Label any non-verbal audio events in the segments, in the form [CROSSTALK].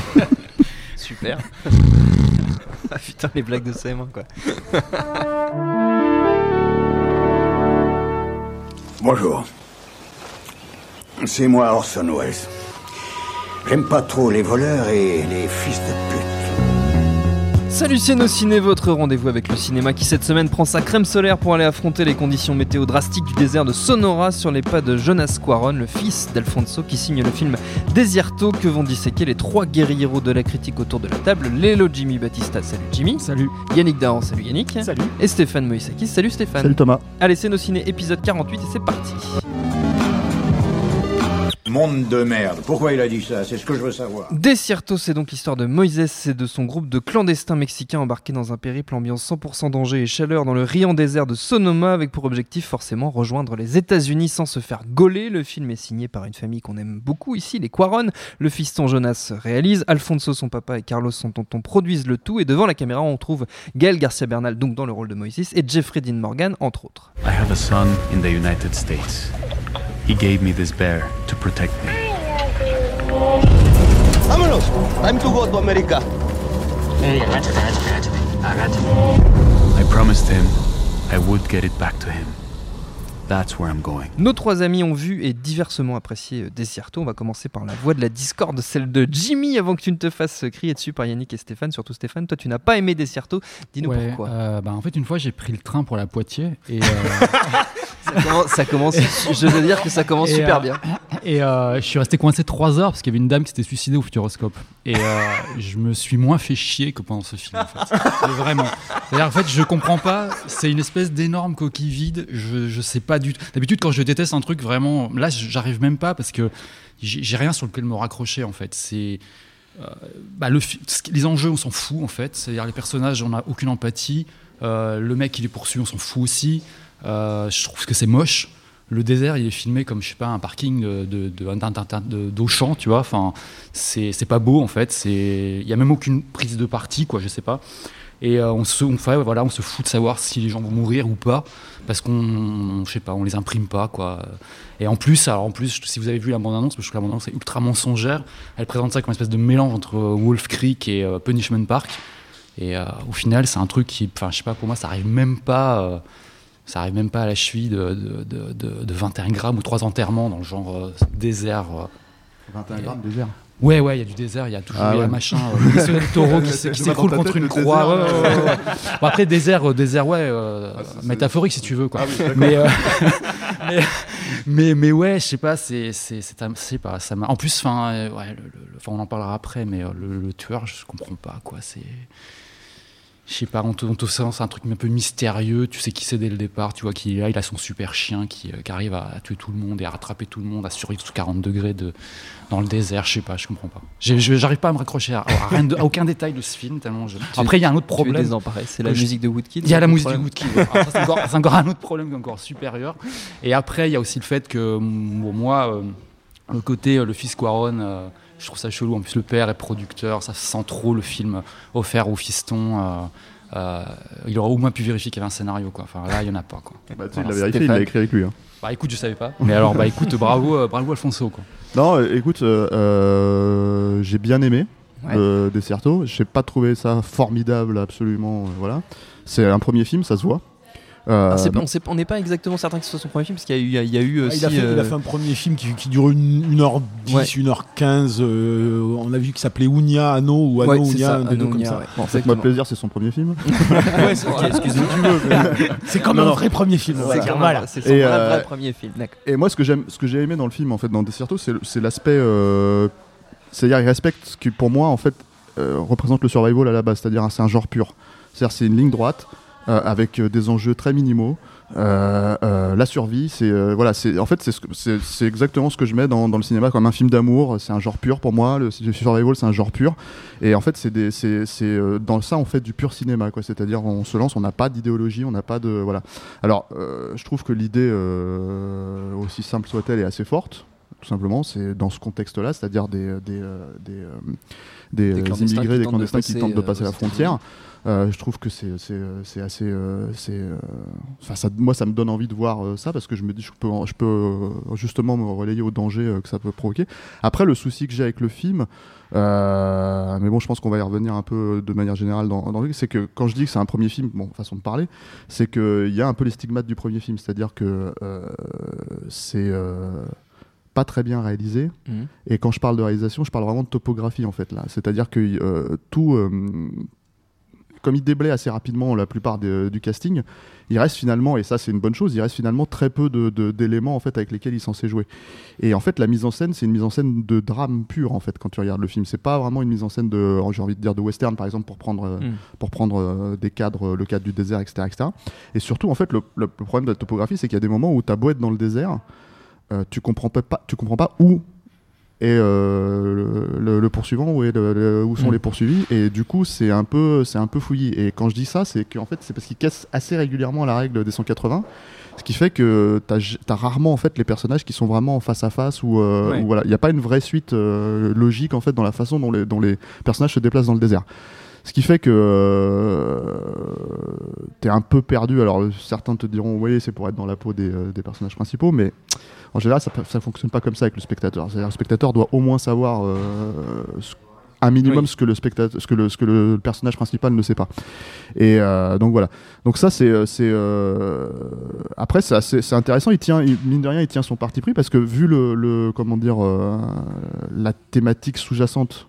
[LAUGHS] Super. ah putain, les blagues de CM1 quoi. Bonjour. C'est moi Orson Welles. J'aime pas trop les voleurs et les fils de pute. Salut c'est nos ciné, votre rendez-vous avec le cinéma qui cette semaine prend sa crème solaire pour aller affronter les conditions météo drastiques du désert de Sonora sur les pas de Jonas Quaron, le fils d'Alfonso qui signe le film Desierto que vont disséquer les trois guerrieros de la critique autour de la table, Lélo Jimmy Batista, salut Jimmy. Salut. Yannick Dahan, salut Yannick. Salut. Et Stéphane Moïsakis, salut Stéphane. Salut Thomas. Allez c'est nos ciné épisode 48 et c'est parti. Monde de merde. Pourquoi il a dit ça? C'est ce que je veux savoir. Desierto, c'est donc l'histoire de Moïse et de son groupe de clandestins mexicains embarqués dans un périple ambiance 100% danger et chaleur dans le riant désert de Sonoma avec pour objectif forcément rejoindre les États-Unis sans se faire gauler. Le film est signé par une famille qu'on aime beaucoup ici, les Quaron. Le fiston Jonas réalise, Alfonso son papa et Carlos son tonton produisent le tout et devant la caméra on trouve Gaël Garcia Bernal donc dans le rôle de Moïse et Jeffrey Dean Morgan entre autres. I have a son in the United States. He gave me this bear to protect me. Vámonos. Time to go to America. I promised him I would get it back to him. That's where I'm going. Nos trois amis ont vu et diversement apprécié euh, Desierto. On va commencer par la voix de la discorde, celle de Jimmy, avant que tu ne te fasses crier dessus par Yannick et Stéphane. Surtout Stéphane, toi tu n'as pas aimé Desierto. Dis-nous Ouais, pourquoi. euh, bah, en fait, une fois, j'ai pris le train pour la Poitiers et, euh, [LAUGHS] Ça commence, ça commence- je veux dire que ça commence Et, super euh, bien. et euh, je suis resté coincé trois heures parce qu'il y avait une dame qui s'était suicidée au Futuroscope. Et euh, je me suis moins fait chier que pendant ce film, en fait. Mais vraiment. C'est-à-dire, en fait, je comprends pas. C'est une espèce d'énorme coquille vide. Je, je sais pas du tout. D'habitude, quand je déteste un truc, vraiment, là, j'arrive même pas parce que j'ai rien sur lequel me raccrocher, en fait. C'est. euh, bah, le, les enjeux, on s'en fout en fait. C'est-à-dire les personnages, on n'a aucune empathie. Euh, le mec, il est poursuivi, on s'en fout aussi. Euh, je trouve que c'est moche. Le désert, il est filmé comme je sais pas un parking de d'Auchan, tu vois. Enfin, c'est pas beau en fait. Il y a même aucune prise de parti, quoi. Je sais pas. Et euh, on se, on, fait, voilà, on se fout de savoir si les gens vont mourir ou pas, parce qu'on, je sais pas, on les imprime pas, quoi. Et en plus, alors en plus, si vous avez vu la bande-annonce, parce que la bande-annonce est ultra mensongère, elle présente ça comme une espèce de mélange entre euh, Wolf Creek et Punishment Park. Et au final, c'est un truc qui, enfin, je sais pas, pour moi, ça arrive même pas, ça arrive même pas à la cheville de, de, de, de- de 21 grammes ou trois enterrements dans le genre euh, désert. euh. 21 grammes de désert. Ouais, ouais, il y a du désert, il y a toujours Ah ouais. un machin, euh, [LAUGHS] le taureau qui, s'écroule contre tête, une croix. désert, ouais, ouais, ouais, ouais. Bon, après, désert, euh, désert, ouais, euh, Ah, métaphorique si tu veux, quoi. Ah oui, mais, euh, [LAUGHS] mais, mais, mais ouais, je sais pas, c'est, pas, ça. En plus, enfin, euh, on en parlera après, mais euh, le, le tueur, je comprends pas, quoi. C'est, je sais pas, on te, on te sent, c'est un truc un peu mystérieux. Tu sais qui c'est dès le départ. Tu vois qu'il est là, il a son super chien qui, euh, qui arrive à, tuer tout le monde et à rattraper tout le monde, à survivre sous 40 degrés de, dans le désert. Je sais pas, je comprends pas. J'arrive pas à me raccrocher à, à rien de- à aucun détail de ce film tellement. Je... Après, il y a un autre problème. C'est la musique de Woodkid. Il y a la musique problème. Woodkid. ouais. C'est encore, un autre problème qui est encore supérieur. Et après, il y a aussi le fait que bon, moi, euh, le côté euh, le fils Quaron, euh, je trouve ça chelou. En plus, le père est producteur, ça sent trop le film offert au fiston. euh, euh, il aurait au moins pu vérifier qu'il y avait un scénario. Quoi. Enfin, là, il n'y en a pas. Quoi. Bah, tu sais, il Voilà, l'a vérifié, il l'a écrit avec lui. hein. Bah écoute, je savais pas. Mais alors, bah écoute, bravo, euh, bravo Alfonso. Quoi. Non, euh, écoute, j'ai bien aimé Ouais. euh, Desierto. J'ai pas trouvé ça formidable, absolument. euh, voilà. C'est un premier film, ça se voit. Euh, Ah, pas- on n'est pas exactement certain que ce soit son premier film parce qu'il y a eu, il y a- il y a eu Ah, aussi. il, a fait, il a euh, fait un premier film qui, qui dure une, 1h10, Ouais. 1h15. euh, on a vu qu'il s'appelait Ounia, Anno ou Anno ouais, ça, un des deux Anno comme ça. ouais. Plaisir, c'est son premier film. [LAUGHS] Ouais, c'est ok, excuse-moi. [LAUGHS] C'est comme Non, un vrai premier film. C'est voilà. Voilà. c'est son Et, vrai, euh, vrai premier film. Et moi, ce que j'aime, ce que j'ai aimé dans le film, en fait, dans Desierto, c'est c'est l'aspect, euh, c'est-à-dire, il respecte ce qui, pour moi, en fait, euh, représente le survival à la base, c'est-à-dire, c'est un genre pur. C'est-à-dire, c'est une ligne droite avec euh, des enjeux très minimaux. Euh, euh, la survie, c'est euh, voilà, c'est en fait c'est exactement ce que je mets dans, le cinéma comme un film d'amour. C'est un genre pur pour moi. Le, le survival, c'est un genre pur. Et en fait, c'est euh, dans ça on fait du pur cinéma, quoi. C'est-à-dire, on se lance, on n'a pas d'idéologie, on n'a pas de voilà. Alors, euh, je trouve que l'idée, euh, aussi simple soit-elle, est assez forte. Tout simplement. C'est dans ce contexte-là, c'est-à-dire des, des, euh, des, euh, des, Des euh, immigrés, des clandestins qui tentent de passer la frontière. Euh, je trouve que c'est c'est, c'est assez euh, c'est euh, ça moi ça me donne envie de voir ça parce que je me dis je peux je peux justement me relayer au danger que ça peut provoquer après le souci que j'ai avec le film mais bon je pense qu'on va y revenir un peu de manière générale dans, dans le c'est que quand je dis que c'est un premier film bon façon de parler c'est que il y a un peu les stigmates du premier film c'est-à-dire que c'est pas très bien réalisé Mhm. et quand je parle de réalisation, je parle vraiment de topographie en fait là. C'est-à-dire que euh, tout, euh, comme il déblaye assez rapidement la plupart du casting, il reste finalement, et ça c'est une bonne chose, il reste finalement très peu de- de- d'éléments en fait avec lesquels il est censé jouer. Et en fait, la mise en scène, c'est une mise en scène de drame pur en fait quand tu regardes le film. C'est pas vraiment une mise en scène de, j'ai envie de dire de western par exemple pour prendre euh, Mm. pour prendre des cadres, le cadre du désert, etc., etc. Et surtout, en fait, le- le problème de la topographie, c'est qu'il y a des moments où t'as beau être dans le désert, euh, tu comprends pas, pas- tu comprends pas où est euh, le, le- le poursuivant, où, est le- où sont Mm. les poursuivis, et du coup, c'est un peu, c'est un peu fouillis. Et quand je dis ça, c'est qu'en fait, c'est parce qu'il casse assez régulièrement la règle des 180. Ce qui fait que t'as as rarement en fait les personnages qui sont vraiment en face à face ou euh, Ouais. voilà, il n'y a pas une vraie suite logique en fait dans la façon dont les, dont les personnages se déplacent dans le désert. Ce qui fait que euh, t'es un peu perdu. Alors certains te diront oui c'est pour être dans la peau des, des personnages principaux, mais en général ça, ça fonctionne pas comme ça avec le spectateur. C'est-à-dire le spectateur doit au moins savoir euh, ce- un minimum Oui. ce que le spectateur, ce que le, ce que le personnage principal ne sait pas. Et euh, donc voilà. Donc ça c'est euh, c'est euh, après c'est intéressant. Il tient il- mine de rien il tient son parti pris parce que vu le, le comment dire euh, la thématique sous-jacente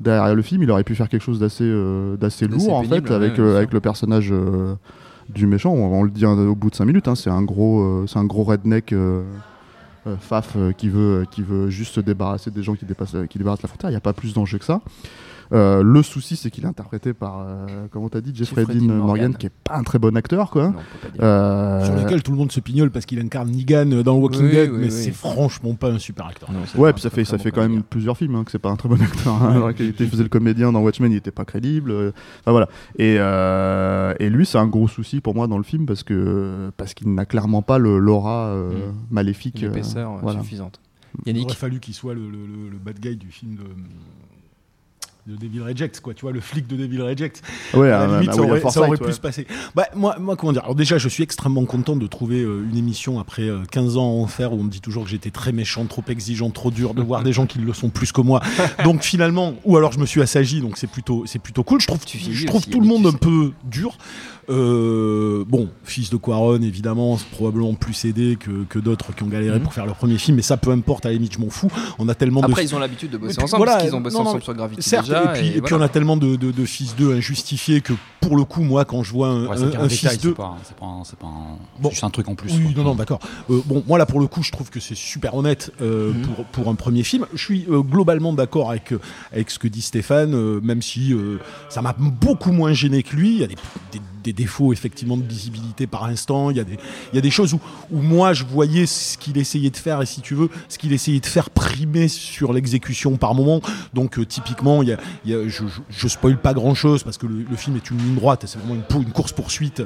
derrière le film, il aurait pu faire quelque chose d'assez d'assez lourd en pénible, fait avec ouais, avec le personnage du méchant. On, on le dit au bout de 5 minutes. hein, c'est un gros c'est un gros redneck. Euh, euh, Faf euh, qui veut qui veut juste se débarrasser des gens qui dépassent qui débarrassent la frontière. Il n'y a pas plus d'enjeu que ça. Euh, le souci, c'est qu'il est interprété par, euh, comment t'as dit, Jeffrey, Jeffrey Dean Dean Morgan, Morgan. qui est pas un très bon acteur, quoi. Non. Euh, Sur lequel tout le monde se pignole parce qu'il incarne Negan dans Walking Oui, Dead, oui, mais oui. c'est franchement pas un super acteur. Non, Ouais, pas puis ça fait, ça fait quand même plusieurs films hein, que c'est pas un très bon acteur. hein, [LAUGHS] dans lequel il était- il faisait le comédien dans Watchmen, il était pas crédible. euh, Enfin voilà. Et, euh, et lui, c'est un gros souci pour moi dans le film parce que parce qu'il n'a clairement pas le l'aura euh, Mm. maléfique. Une épaisseur voilà. suffisante. Il aurait fallu qu'il soit le, le- le- le bad guy du film de, de Devil Rejects, quoi. Tu vois, le flic de Devil Rejects. Ouais, à la limite, un ça William aurait, ça aurait ouais. pu se passer. Bah, moi, moi, comment dire Alors déjà, je suis extrêmement content de trouver euh, une émission après euh, 15 ans en faire où on me dit toujours que j'étais très méchant, trop exigeant, trop dur, de voir des gens qui le sont plus que moi. [LAUGHS] Donc finalement, ou alors je me suis assagi, donc c'est plutôt, c'est plutôt cool. Je trouve, je trouve tout le monde un peu dur. Euh, bon, fils de Quaron, évidemment, c'est probablement plus aidé que, que d'autres qui ont galéré Mhm. pour faire leur premier film, mais ça, peu importe, à la limite, je m'en fous. On a tellement Après, de ils ont l'habitude de bosser puis, ensemble voilà, parce qu'ils ont bossé non, non, ensemble sur Gravity Certes, déjà. et puis, et puis voilà. on a tellement de, de, de fils d'eux injustifiés que pour le coup, moi, quand je vois un, Ouais, fils c'est d'eux. pas, c'est pas, un- c'est pas Bon. c'est juste un truc en plus. Oui, non, non, d'accord. Euh, bon, moi là pour le coup, je trouve que c'est super honnête euh, Mhm. pour, pour un premier film. Je suis globalement d'accord avec, avec ce que dit Stéphane, même si ça m'a beaucoup moins gêné que lui. Il y a des, des- des défauts effectivement de visibilité par instant. Il y a des, il y a des choses où, où moi je voyais ce qu'il essayait de faire et si tu veux, ce qu'il essayait de faire primer sur l'exécution par moment. Donc euh, typiquement, il y a, il y a- je, je, je spoil pas grand chose parce que le, le film est une ligne droite, c'est vraiment une, course poursuite.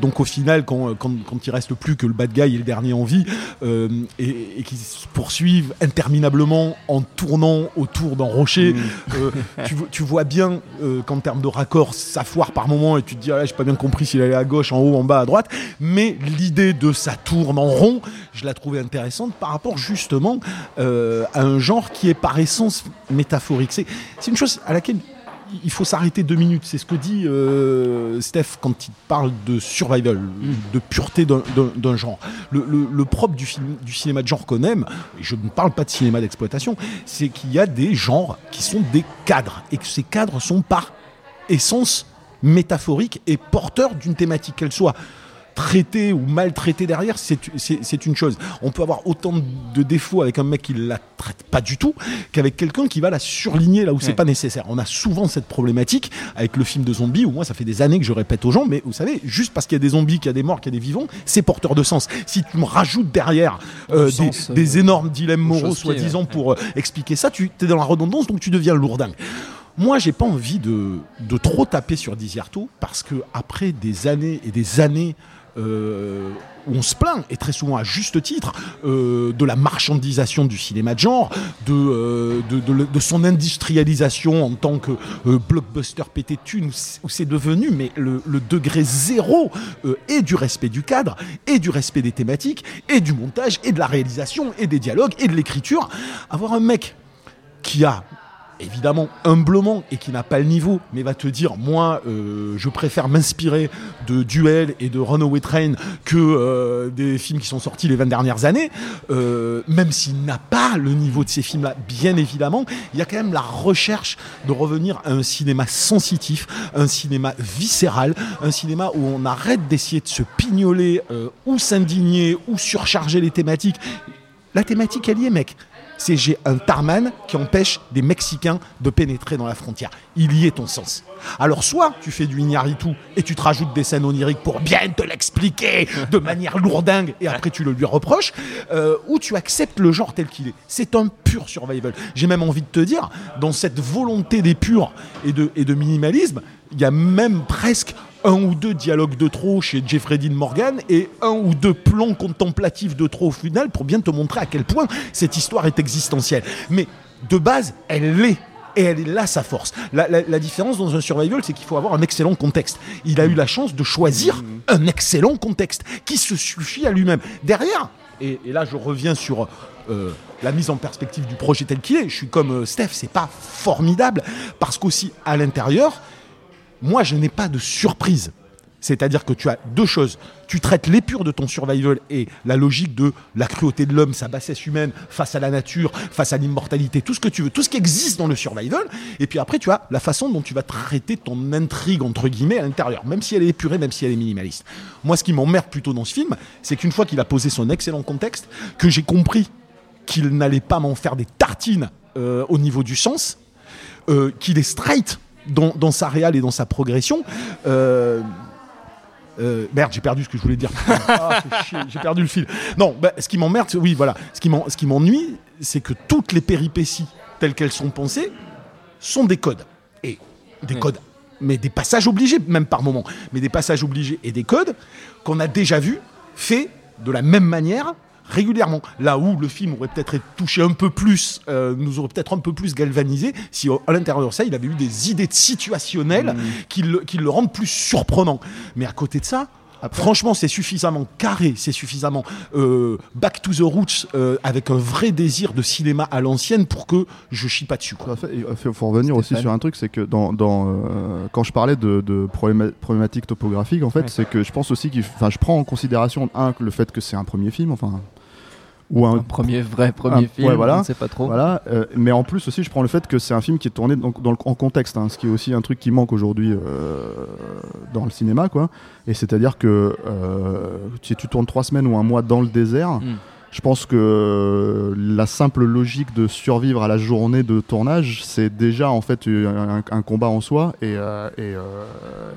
donc au final, quand, quand, quand il reste plus que le bad guy et le dernier en vie, euh, et, et qu'ils se poursuivent interminablement en tournant autour d'un rocher, euh, tu, vo- tu vois bien euh, qu'en termes de raccord, ça foire par moment et tu te dis, ah, j'ai pas bien compris s'il allait à gauche, en haut, en bas, à droite. Mais l'idée de ça tourne en rond, je la trouvais intéressante par rapport justement euh, à un genre qui est par essence métaphorique. C'est une chose à laquelle il faut s'arrêter deux minutes. C'est ce que dit euh, Steph quand il parle de survival, de pureté d'un- genre. Le, le- le propre du, film, du cinéma de genre qu'on aime, et je ne parle pas de cinéma d'exploitation, c'est qu'il y a des genres qui sont des cadres et que ces cadres sont par essence métaphoriques et porteurs d'une thématique qu'elle soit traité ou maltraité derrière, c'est une chose. On peut avoir autant de défauts avec un mec qui la traite pas du tout qu'avec quelqu'un qui va la surligner là où c'est Ouais. pas nécessaire. On a souvent cette problématique avec le film de zombies où moi ça fait des années que je répète aux gens, mais vous savez, juste parce qu'il y a des zombies, qu'il y a des morts, qu'il y a des vivants, c'est porteur de sens. Si tu me rajoutes derrière euh, des, sens, euh, des énormes dilemmes aux moraux, soi-disant, ouais. pour euh, expliquer ça, tu es dans la redondance, donc tu deviens lourdingue. Moi, j'ai pas envie de, de trop taper sur Disiarto parce que après des années et des années euh, où on se plaint, et très souvent à juste titre, euh, de la marchandisation du cinéma de genre, de, euh, de, son industrialisation en tant que blockbuster pété de thunes, où c'est- devenu mais le, le degré zéro et du respect du cadre, et du respect des thématiques, et du montage, et de la réalisation, et des dialogues, et de l'écriture. Avoir un mec qui a évidemment humblement et qui n'a pas le niveau, mais va te dire moi euh, je préfère m'inspirer de Duel et de Runaway Train que euh, des films qui sont sortis les 20 dernières années, euh, même s'il n'a pas le niveau de ces films-là, bien évidemment, il y a quand même la recherche de revenir à un cinéma sensitif, un cinéma viscéral, un cinéma où on arrête d'essayer de se pignoler ou s'indigner ou surcharger les thématiques. La thématique, elle y est, mec. C'est j'ai un tarman qui empêche des Mexicains de pénétrer dans la frontière. Il y est ton sens. Alors soit tu fais du Iñárritu et tu te rajoutes des scènes oniriques pour bien te l'expliquer de manière lourdingue et après tu le lui reproches, euh, ou tu acceptes le genre tel qu'il est. C'est un pur survival. J'ai même envie de te dire, dans cette volonté d'épure et de, et de minimalisme, il y a même presque un ou deux dialogues de trop chez Jeffrey Dean Morgan et un ou deux plans contemplatifs de trop au final pour bien te montrer à quel point cette histoire est existentielle. Mais de base, elle l'est. Et elle est là sa force. La, la- la différence dans un survival, c'est qu'il faut avoir un excellent contexte. Il a eu la chance de choisir un excellent contexte qui se suffit à lui-même. Derrière, et, et là je reviens sur euh, la mise en perspective du projet tel qu'il est, je suis comme euh, Steph, c'est pas formidable parce qu'aussi à l'intérieur, moi, je n'ai pas de surprise. C'est-à-dire que tu as deux choses. Tu traites l'épure de ton survival et la logique de la cruauté de l'homme, sa bassesse humaine face à la nature, face à l'immortalité, tout ce que tu veux, tout ce qui existe dans le survival. Et puis après, tu as la façon dont tu vas traiter ton intrigue, entre guillemets, à l'intérieur, même si elle est épurée, même si elle est minimaliste. Moi, ce qui m'emmerde plutôt dans ce film, c'est qu'une fois qu'il a posé son excellent contexte, que j'ai compris qu'il n'allait pas m'en faire des tartines euh, au niveau du sens, euh, qu'il est straight dans, dans sa réal et dans sa progression. Euh, euh, merde, j'ai perdu ce que je voulais dire. [LAUGHS] Ah, j'ai perdu le fil. Non, bah, ce qui m'emmerde, oui, voilà. Ce qui m'en- ce qui m'ennuie, c'est que toutes les péripéties telles qu'elles sont pensées sont des codes. Et des Oui. codes, mais des passages obligés, même par moment. Mais des passages obligés et des codes qu'on a déjà vus faits de la même manière régulièrement. Là où le film aurait peut-être été touché un peu plus, euh, nous aurait peut-être un peu plus galvanisé si à l'intérieur de ça, il avait eu des idées situationnelles qui, le, qui le rendent plus surprenant. Mais à côté de ça, franchement, c'est suffisamment carré, c'est suffisamment euh, back to the roots, euh, avec un vrai désir de cinéma à l'ancienne pour que je chie pas dessus. Il faut- revenir aussi sur un truc, c'est que dans, dans, euh, quand je parlais de, de probléma- problématiques topographiques, en fait, Ouais. c'est que je pense aussi qu'il, enfin, je prends en considération un le fait que c'est un premier film, enfin, ou un, Un premier vrai premier un- film, ouais, voilà. on ne sait pas trop. Voilà, euh, mais en plus aussi, je prends le fait que c'est un film qui est tourné donc, dans le- en contexte, hein, ce qui est aussi un truc qui manque aujourd'hui euh, dans le cinéma, quoi. Et c'est-à-dire que euh, si tu tournes trois semaines ou un mois dans le désert, Mm. Je pense que la simple logique de survivre à la journée de tournage, c'est déjà en fait un, un combat en soi et, euh, et, euh,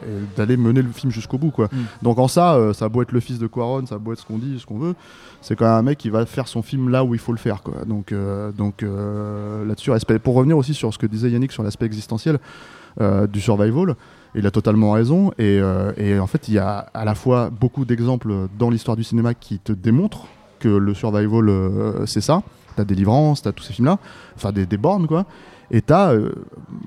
et d'aller mener le film jusqu'au bout, quoi. Mm. Donc en ça, euh, ça beau être le fils de Quaron, ça beau être ce qu'on dit, ce qu'on veut, c'est quand même un mec qui va faire son film là où il faut le faire, quoi. Donc, donc là-dessus, respect. Pour revenir aussi sur ce que disait Yannick sur l'aspect existentiel du survival, il a totalement raison. Et, et en fait, il y a à la fois beaucoup d'exemples dans l'histoire du cinéma qui te démontrent que le survival, euh, c'est ça. T'as Délivrance, t'as tous ces films-là, enfin des, des bornes, quoi. Et t'as, euh,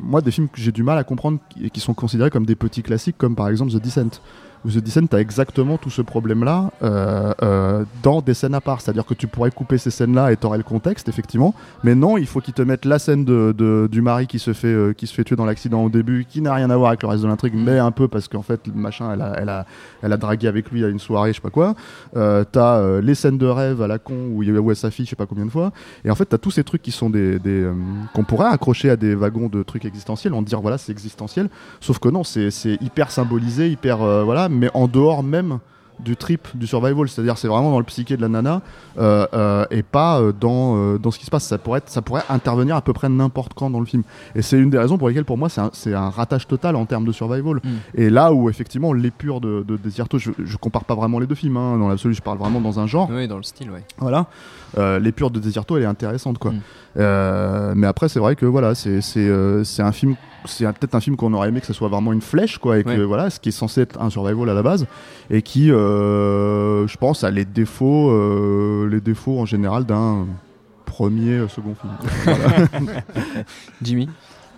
moi, des films que j'ai du mal à comprendre qui, qui sont considérés comme des petits classiques, comme par exemple The Descent. Où The Descent, t'as exactement tout ce problème-là euh, euh, dans des scènes à part. C'est-à-dire que tu pourrais couper ces scènes-là et t'aurais le contexte, effectivement. Mais non, il faut qu'ils te mettent la scène du mari qui se fait, euh, qui se fait tuer dans l'accident au début, qui n'a rien à voir avec le reste de l'intrigue, mais un peu parce qu'en fait, machin, elle a, elle, a, elle a dragué avec lui à une soirée, je sais pas quoi. Euh, t'as les scènes de rêve à la con où il où elle s'affiche, je sais pas combien de fois. Et en fait, t'as tous ces trucs qui sont des, des, qu'on pourrait accrocher à des wagons de trucs existentiels, en dire voilà, c'est existentiel. Sauf que non, c'est hyper symbolisé, hyper voilà, mais en dehors même du trip du survival, c'est-à-dire c'est vraiment dans le psyché de la nana euh, euh, et pas euh, dans, dans ce qui se passe. Ça pourrait, être- ça pourrait intervenir à peu près n'importe quand dans le film. Et c'est une des raisons pour lesquelles pour moi c'est un, un ratage total en termes de survival. Mm. Et là où effectivement l'épure de, de Desierto, je, je compare pas vraiment les deux films, hein, dans l'absolu je parle vraiment dans un genre. Oui, dans le style, ouais. Voilà. L'épure de Desierto, elle est intéressante, quoi. Mm. Mais après, c'est vrai que voilà, c'est un film, c'est peut-être un film qu'on aurait aimé que ce soit vraiment une flèche, quoi, et que Ouais. voilà, ce qui est censé être un survival à la base, et qui, je pense, a les défauts, euh, les défauts en général d'un premier, euh, second film. [LAUGHS] Jimmy?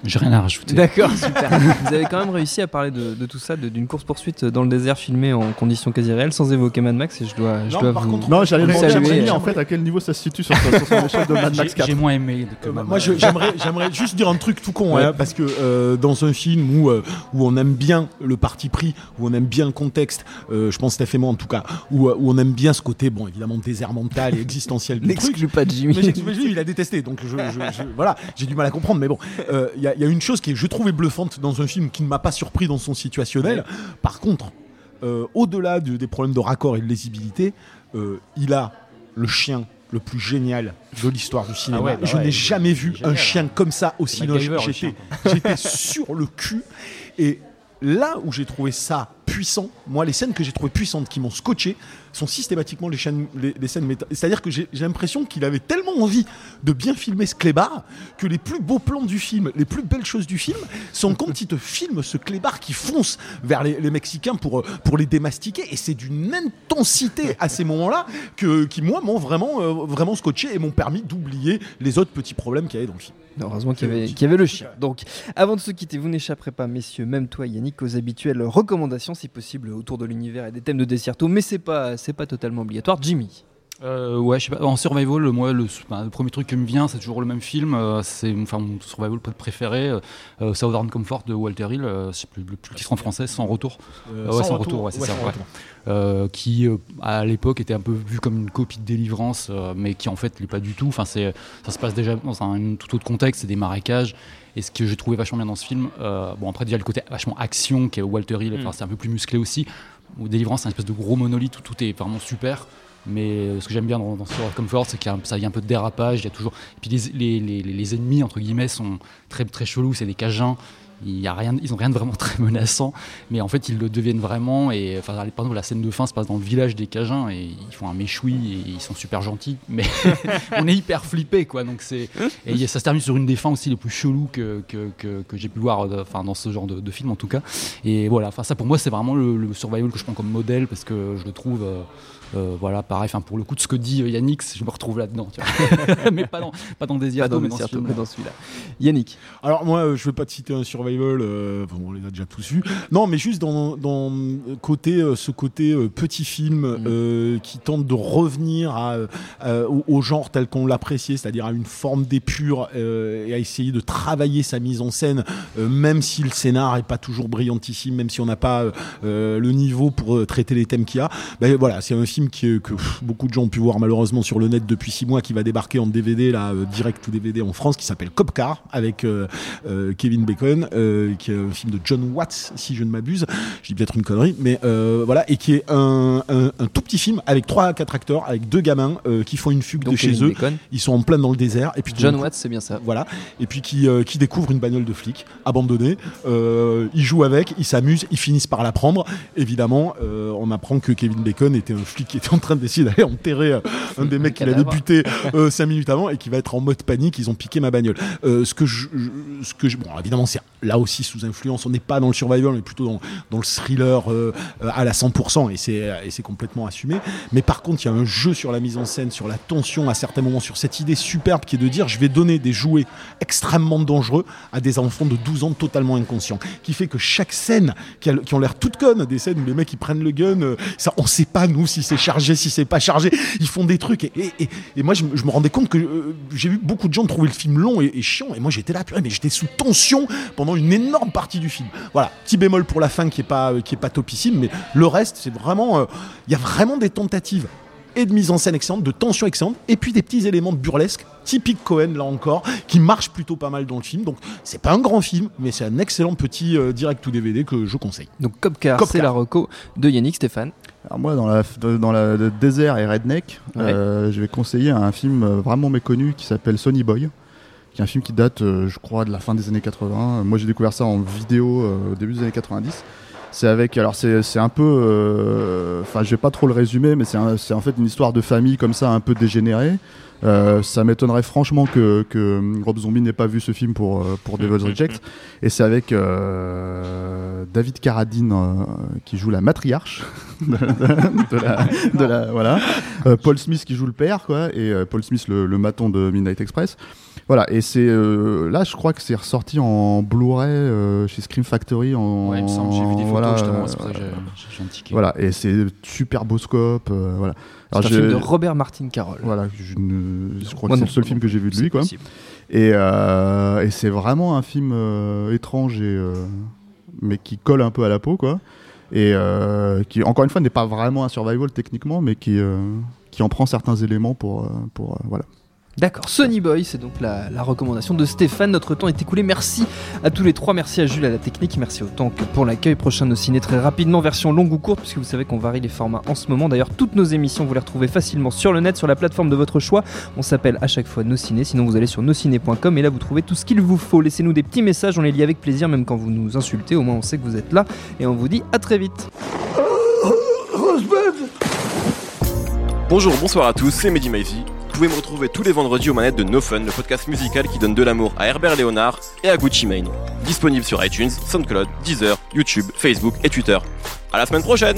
J'ai rien à rajouter. D'accord, [LAUGHS] super. Vous avez quand même réussi à parler de, de tout ça, de- d'une course-poursuite dans le désert filmée en conditions quasi réelles, sans évoquer Mad Max, et je dois, je Non, dois par vous... contre- non, j'allais demander Jimmy, en fait à quel niveau ça se situe sur, sur son échelle de Mad Max J'ai 4. j'ai moins aimé que Euh, Mad moi, Max. je- j'aimerais, j'aimerais juste dire un truc tout con, Ouais. hein, parce que euh, dans un film où, euh, où on aime bien le parti pris, où on aime bien le contexte, euh, je pense Steph et moi en tout cas, où, où on aime bien ce côté, bon, évidemment, désert mental et existentiel du [LAUGHS] truc. N'exclus pas Jimmy. Mais lui, il a détesté, donc je, je- je- voilà, j'ai du mal à comprendre. Mais bon, euh, il y, a- il y a une chose qui est, je trouvais bluffante dans un film qui ne m'a pas surpris dans son situationnel. Par contre, euh, au-delà de- des problèmes de raccord et de lisibilité, euh, il a le chien le plus génial de l'histoire du cinéma. Ah ouais, bah je ouais, n'ai jamais vu génial, un chien comme ça au cinoche. MacGyver, le J'étais, [LAUGHS] j'étais sur le cul. Et là où j'ai trouvé ça puissant, moi, les scènes que j'ai trouvées puissantes, qui m'ont scotché, sont systématiquement les, chaînes, les, les scènes méta. C'est-à-dire que j'ai, l'impression qu'il avait tellement envie de bien filmer ce clébard que les plus beaux plans du film, les plus belles choses du film, sont [LAUGHS] quand il te filme ce clébard qui fonce vers les, les Mexicains pour, euh, pour les démastiquer. Et c'est d'une intensité à ces moments-là que, qui, moi, m'ont vraiment, euh, vraiment scotché et m'ont permis d'oublier les autres petits problèmes qu'il y avait dans le film. Heureusement qu'il y, avait- qu'il y avait le chien. Donc, avant de se quitter, vous n'échapperez pas, messieurs, même toi, Yannick, aux habituelles recommandations, si possible, autour de l'univers et des thèmes de Desierto, mais c'est pas, c'est pas totalement obligatoire. Jimmy. Euh, ouais, je sais pas. En survival, moi, le, enfin, le premier truc qui me vient, c'est toujours le même film. euh, c'est enfin mon survival préféré, euh, Southern Comfort de Walter Hill. euh, c'est plus le plus le titre en français, sans retour. Euh, ouais, sans retour, ouais, c'est ça, sans ouais. Euh, qui euh, à l'époque était un peu vu comme une copie de Délivrance, euh, mais qui en fait l'est pas du tout. Enfin, c'est, ça se passe déjà dans un tout autre contexte, c'est des marécages. Et ce que j'ai trouvé vachement bien dans ce film, bon après déjà le côté vachement action qui est Walter Hill, enfin, c'est un peu plus musclé aussi. Ou Délivrance, c'est un espèce de gros monolithe où tout est vraiment super. Mais ce que j'aime bien dans, dans of Comfort, c'est qu'il y a un, ça, il y a un peu de dérapage. Il y a toujours. Et puis les, les, les, les ennemis entre guillemets sont très très chelous. C'est des cajuns. Il y a rien, ils ont rien de vraiment [LAUGHS] très menaçant, mais en fait ils le deviennent vraiment. Et enfin, par exemple, la scène de fin se passe dans le village des Cajuns et ils font un méchoui et ils sont super gentils, mais [LAUGHS] on est hyper flippé quoi. Donc c'est et ça se termine sur une des fins aussi les plus chelous que, que, que, que j'ai pu voir, euh, enfin dans ce genre de, de film en tout cas. Et voilà, enfin ça pour moi c'est vraiment le, le survival que je prends comme modèle parce que je le trouve. euh, euh, voilà, pareil, enfin pour le coup de ce que dit Yannick, je me retrouve là-dedans, tu vois. [LAUGHS] mais pas dans, pas dans Désir, Pas dans mais dans ce dans celui-là. Yannick. Alors moi, je vais pas te citer un survival, euh, bon, on les a déjà tous vus. Non, mais juste dans, dans côté, euh, ce côté euh, petit film euh, qui tente de revenir à, au, au genre tel qu'on l'appréciait, c'est-à-dire à une forme d'épure et à essayer de travailler sa mise en scène, même si le scénar est pas toujours brillantissime, même si on n'a pas le niveau pour traiter les thèmes qu'il y a. Ben voilà, c'est un film qui, que pff, beaucoup de gens ont pu voir malheureusement sur le net depuis six mois, qui va débarquer en DVD là, direct ou DVD en France, qui s'appelle Cop Car avec Kevin Bacon, euh, qui est un film de John Watts, si je ne m'abuse. Je dis peut-être une connerie, mais euh, voilà, et qui est un, un- un tout petit film avec trois à quatre acteurs, avec deux gamins euh, qui font une fugue Donc de chez eux. Bacon. Ils sont en plein dans le désert, et puis John Watts, c'est bien ça. voilà, et puis qui, qui découvre une bagnole de flic abandonnée. Ils jouent avec, ils s'amusent, ils finissent par la prendre. Évidemment, on apprend que Kevin Bacon était un flic qui était en train d'essayer d'aller enterrer un des mecs qu'il avait buté [LAUGHS] euh, cinq minutes avant et qui va être en mode panique. Ils ont piqué ma bagnole. Ce que je, je- ce que je, bon, évidemment, c'est là aussi sous influence. On n'est pas dans le survival, on est plutôt dans, dans le thriller euh, euh, à la 100% et c'est complètement assumé. Mais par contre, il y a un jeu sur la mise en scène, sur la tension à certains moments, sur cette idée superbe qui est de dire je vais donner des jouets extrêmement dangereux à des enfants de 12 ans totalement inconscients. Qui fait que chaque scène qui, a- qui ont l'air toutes connes, des scènes où les mecs ils prennent le gun, euh, ça, on sait pas nous si c'est chargé, si c'est pas chargé, ils font des trucs. Et, et- et- moi je, me- rendais compte que j'ai vu beaucoup de gens trouver le film long et, chiant. Et moi j'étais là, mais j'étais sous tension pendant une énorme partie du film. Voilà, petit bémol pour la fin qui est pas, euh, qui est pas topissime, mais le reste c'est vraiment, euh, il y a vraiment des tentatives et de mise en scène excellente, de tension excellente, et puis des petits éléments de burlesque, typique Cohen là encore, qui marchent plutôt pas mal dans le film. Donc c'est pas un grand film, mais c'est un excellent petit euh, direct ou DVD que je conseille. Donc Cop Car, Cop c'est la reco de Yannick Stéphane. Alors moi, dans, la, dans la, le désert et redneck, Ouais. euh, je vais conseiller un film euh, vraiment méconnu qui s'appelle Sonny Boy, qui est un film qui date, euh, je crois, de la fin des années 80. Moi, j'ai découvert ça en vidéo euh, au début des années 90. C'est avec, alors c'est un peu, euh, enfin je vais pas trop le résumer, mais c'est en fait une histoire de famille comme ça, un peu dégénérée. Euh, ça m'étonnerait franchement que, que Rob Zombie n'ait pas vu ce film pour, euh, pour Devil's Reject. Et c'est avec euh, David Carradine euh, qui joue la matriarche de, [LAUGHS] de- de la, de la- voilà. Euh, Paul Smith qui joue le père, quoi, et euh, Paul Smith le, le maton de Midnight Express. Voilà, et c'est euh, là, je crois que c'est ressorti en Blu-ray euh, chez Scream Factory. En, Ouais, il me semble, j'ai vu des photos voilà, justement, c'est pour ça que j'ai- un ticket. voilà, et c'est super beau scope, euh, voilà. C'est un film de Robert Martin Carroll. voilà, je, ne- je crois Moi que c'est le seul film que j'ai vu de lui, quoi. possible. Et, euh, et c'est vraiment un film euh, étrange et euh, mais qui colle un peu à la peau, quoi. Et qui, encore une fois, n'est pas vraiment un survival techniquement, mais qui qui en prend certains éléments pour pour voilà. D'accord, Sonny Boy, c'est donc la, la recommandation de Stéphane. Notre temps est écoulé. Merci à tous les trois. Merci à Jules à la technique. Merci autant que pour l'accueil. Prochain nos ciné très rapidement, version longue ou courte, puisque vous savez qu'on varie les formats en ce moment. D'ailleurs, toutes nos émissions, vous les retrouvez facilement sur le net, sur la plateforme de votre choix. On s'appelle à chaque fois Nos Ciné. Sinon, vous allez sur nosciné.com et là, vous trouvez tout ce qu'il vous faut. Laissez-nous des petits messages. On les lit avec plaisir, même quand vous nous insultez. Au moins, on sait que vous êtes là. Et on vous dit à très vite. Bonjour, bonsoir à tous, c'est Mehdi Maizy. Pouvez me retrouver tous les vendredis aux manettes de No Fun, le podcast musical qui donne de l'amour à Herbert Léonard et à Gucci Mane. Disponible sur iTunes, SoundCloud, Deezer, YouTube, Facebook et Twitter. À la semaine prochaine